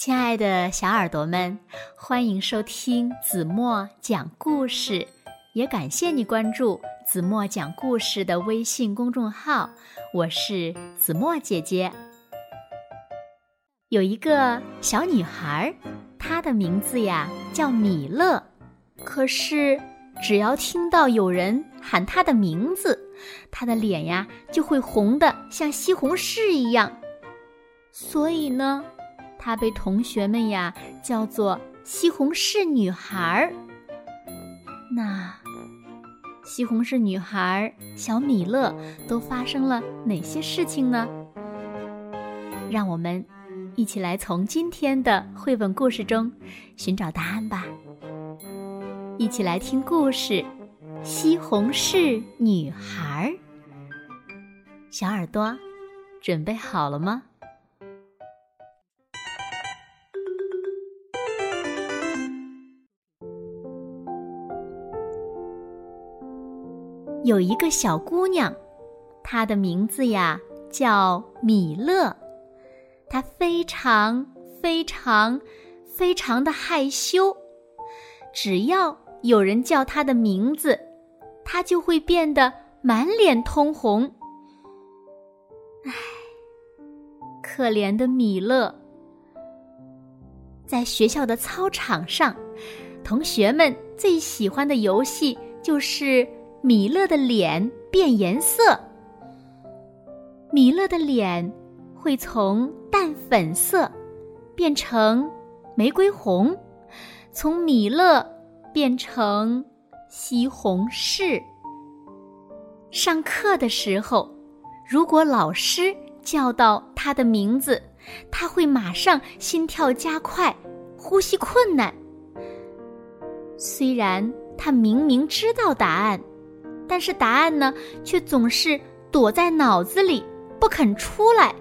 亲爱的小耳朵们，欢迎收听子墨讲故事，也感谢你关注子墨讲故事的微信公众号。我是子墨姐姐。有一个小女孩，她的名字呀叫米勒，可是只要听到有人喊她的名字，她的脸呀就会红的像西红柿一样。所以呢。她被同学们呀叫做西红柿女孩儿。那西红柿女孩小米勒都发生了哪些事情呢？让我们一起来从今天的绘本故事中寻找答案吧。一起来听故事《西红柿女孩》。小耳朵，准备好了吗？有一个小姑娘，她的名字呀叫米勒。她非常非常非常的害羞，只要有人叫她的名字，她就会变得满脸通红。唉，可怜的米勒。在学校的操场上，同学们最喜欢的游戏就是。米勒的脸变颜色，米勒的脸会从淡粉色变成玫瑰红，从米勒变成西红柿。上课的时候，如果老师叫到他的名字，他会马上心跳加快，呼吸困难。虽然他明明知道答案。但是答案呢，却总是躲在脑子里不肯出来。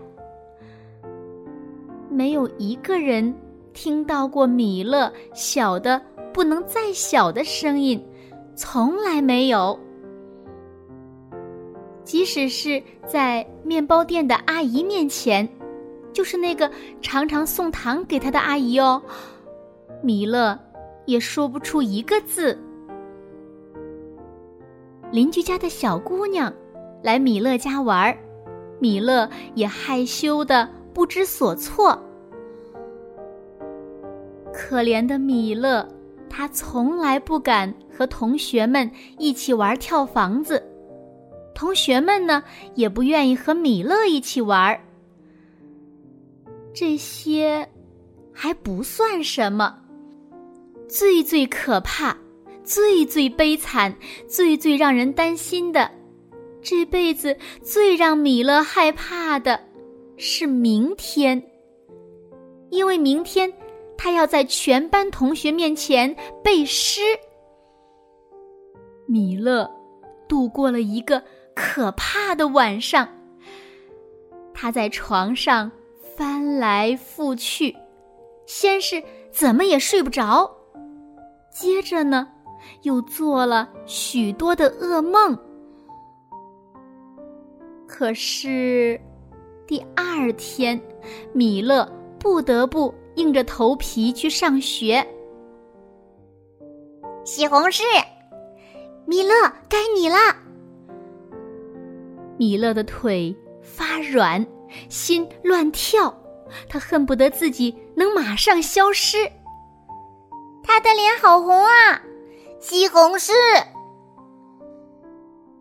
没有一个人听到过米勒小的不能再小的声音，从来没有。即使是在面包店的阿姨面前，就是那个常常送糖给他的阿姨哦，米勒也说不出一个字。邻居家的小姑娘来米勒家玩儿，米勒也害羞的不知所措。可怜的米勒，他从来不敢和同学们一起玩跳房子，同学们呢也不愿意和米勒一起玩儿。这些还不算什么，最最可怕。最最悲惨、最最让人担心的，这辈子最让米勒害怕的，是明天。因为明天他要在全班同学面前背诗。米勒度过了一个可怕的晚上。他在床上翻来覆去，先是怎么也睡不着，接着呢？又做了许多的噩梦，可是第二天，米勒不得不硬着头皮去上学。西红柿，米勒，该你了。米勒的腿发软，心乱跳，他恨不得自己能马上消失。他的脸好红啊！西红柿，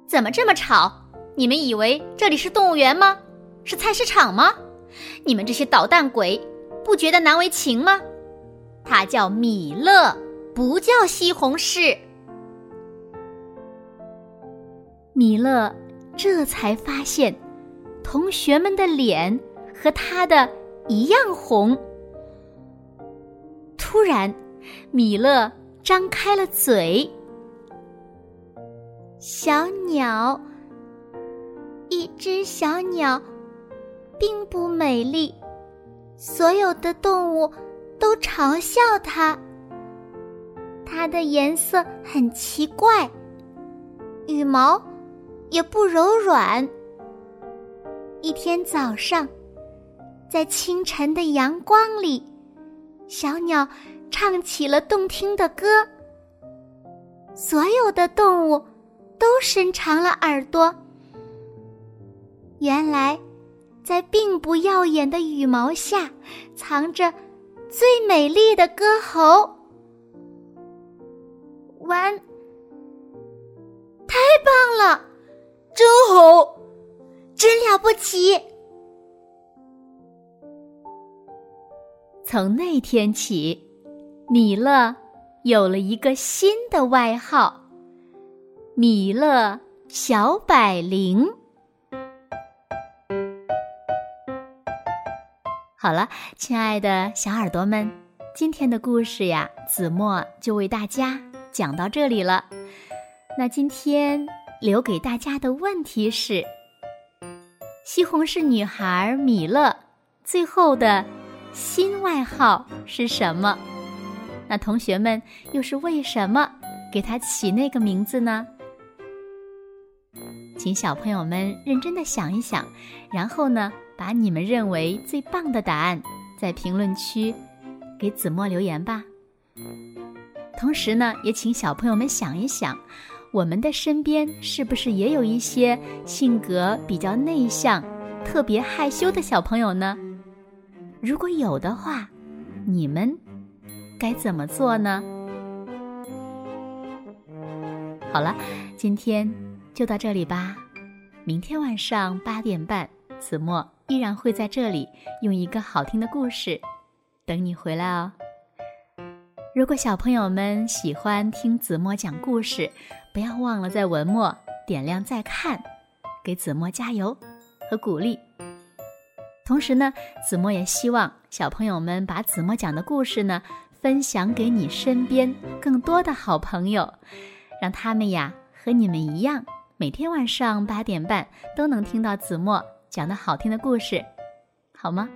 怎么这么吵？你们以为这里是动物园吗？是菜市场吗？你们这些捣蛋鬼，不觉得难为情吗？他叫米勒，不叫西红柿。米勒这才发现，同学们的脸和他的一样红。突然，米勒。张开了嘴，小鸟，一只小鸟，并不美丽，所有的动物都嘲笑它。它的颜色很奇怪，羽毛也不柔软。一天早上，在清晨的阳光里，小鸟唱起了动听的歌。所有的动物都伸长了耳朵。原来，在并不耀眼的羽毛下，藏着最美丽的歌喉。完，太棒了，真好，真了不起！从那天起，米勒有了一个新的外号——米勒小百灵。好了，亲爱的小耳朵们，今天的故事呀，子墨就为大家讲到这里了。那今天留给大家的问题是：西红柿女孩米勒最后的。新外号是什么？那同学们又是为什么给他起那个名字呢？请小朋友们认真的想一想，然后呢，把你们认为最棒的答案在评论区给子墨留言吧。同时呢，也请小朋友们想一想，我们的身边是不是也有一些性格比较内向、特别害羞的小朋友呢？如果有的话，你们该怎么做呢？好了，今天就到这里吧。明天晚上八点半，子墨依然会在这里用一个好听的故事等你回来哦。如果小朋友们喜欢听子墨讲故事，不要忘了在文末点亮再看，给子墨加油和鼓励。同时呢，子墨也希望小朋友们把子墨讲的故事呢分享给你身边更多的好朋友，让他们呀和你们一样，每天晚上八点半都能听到子墨讲的好听的故事，好吗？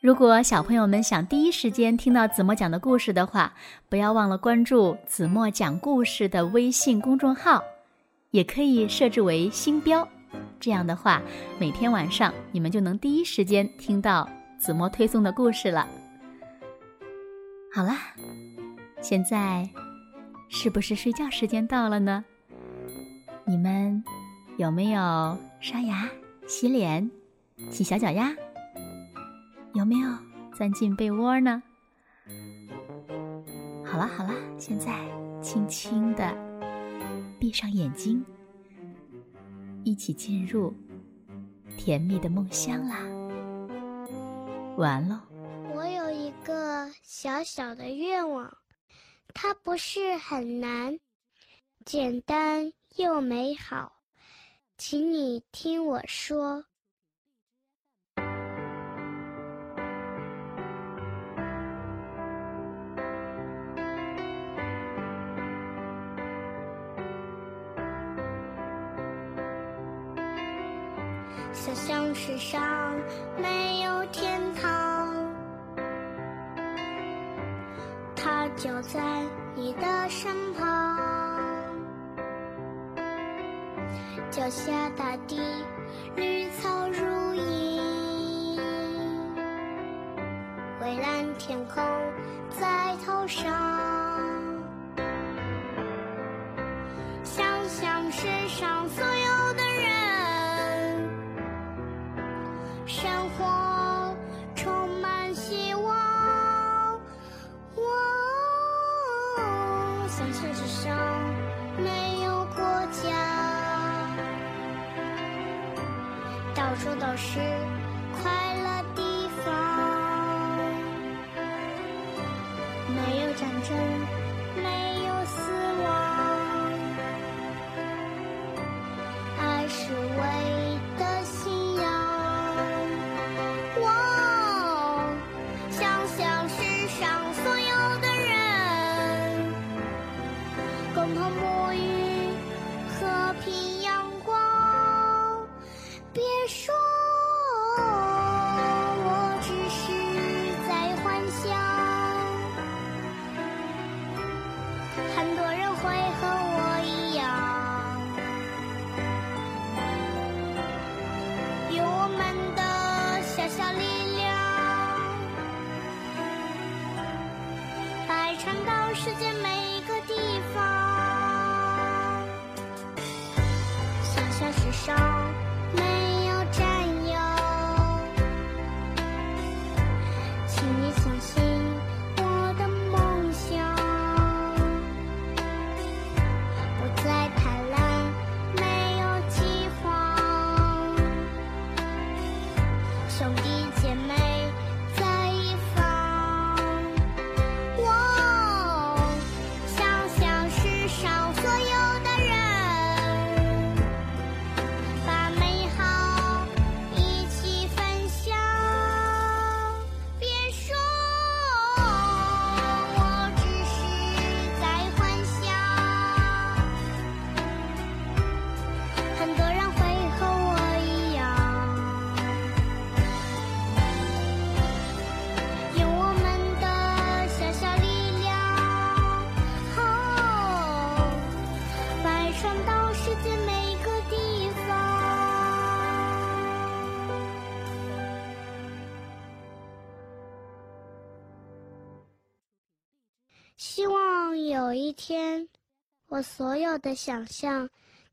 如果小朋友们想第一时间听到子墨讲的故事的话，不要忘了关注子墨讲故事的微信公众号，也可以设置为星标。这样的话，每天晚上你们就能第一时间听到子墨推送的故事了。好啦，现在是不是睡觉时间到了呢？你们有没有刷牙、洗脸、洗小脚丫？有没有钻进被窝呢？好了好了，现在轻轻的闭上眼睛。一起进入甜蜜的梦乡啦！完喽。小小的愿望，它不是很难，简单又美好，请你听我说。想象世上没有天堂，就在你的身旁。脚下大地绿草如茵，蔚蓝天空在头上。想象世上所没有国家，到处都是快乐地方。没有战争。世界每一个地方。小小时尚希望有一天我所有的想象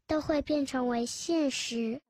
都会变成为现实。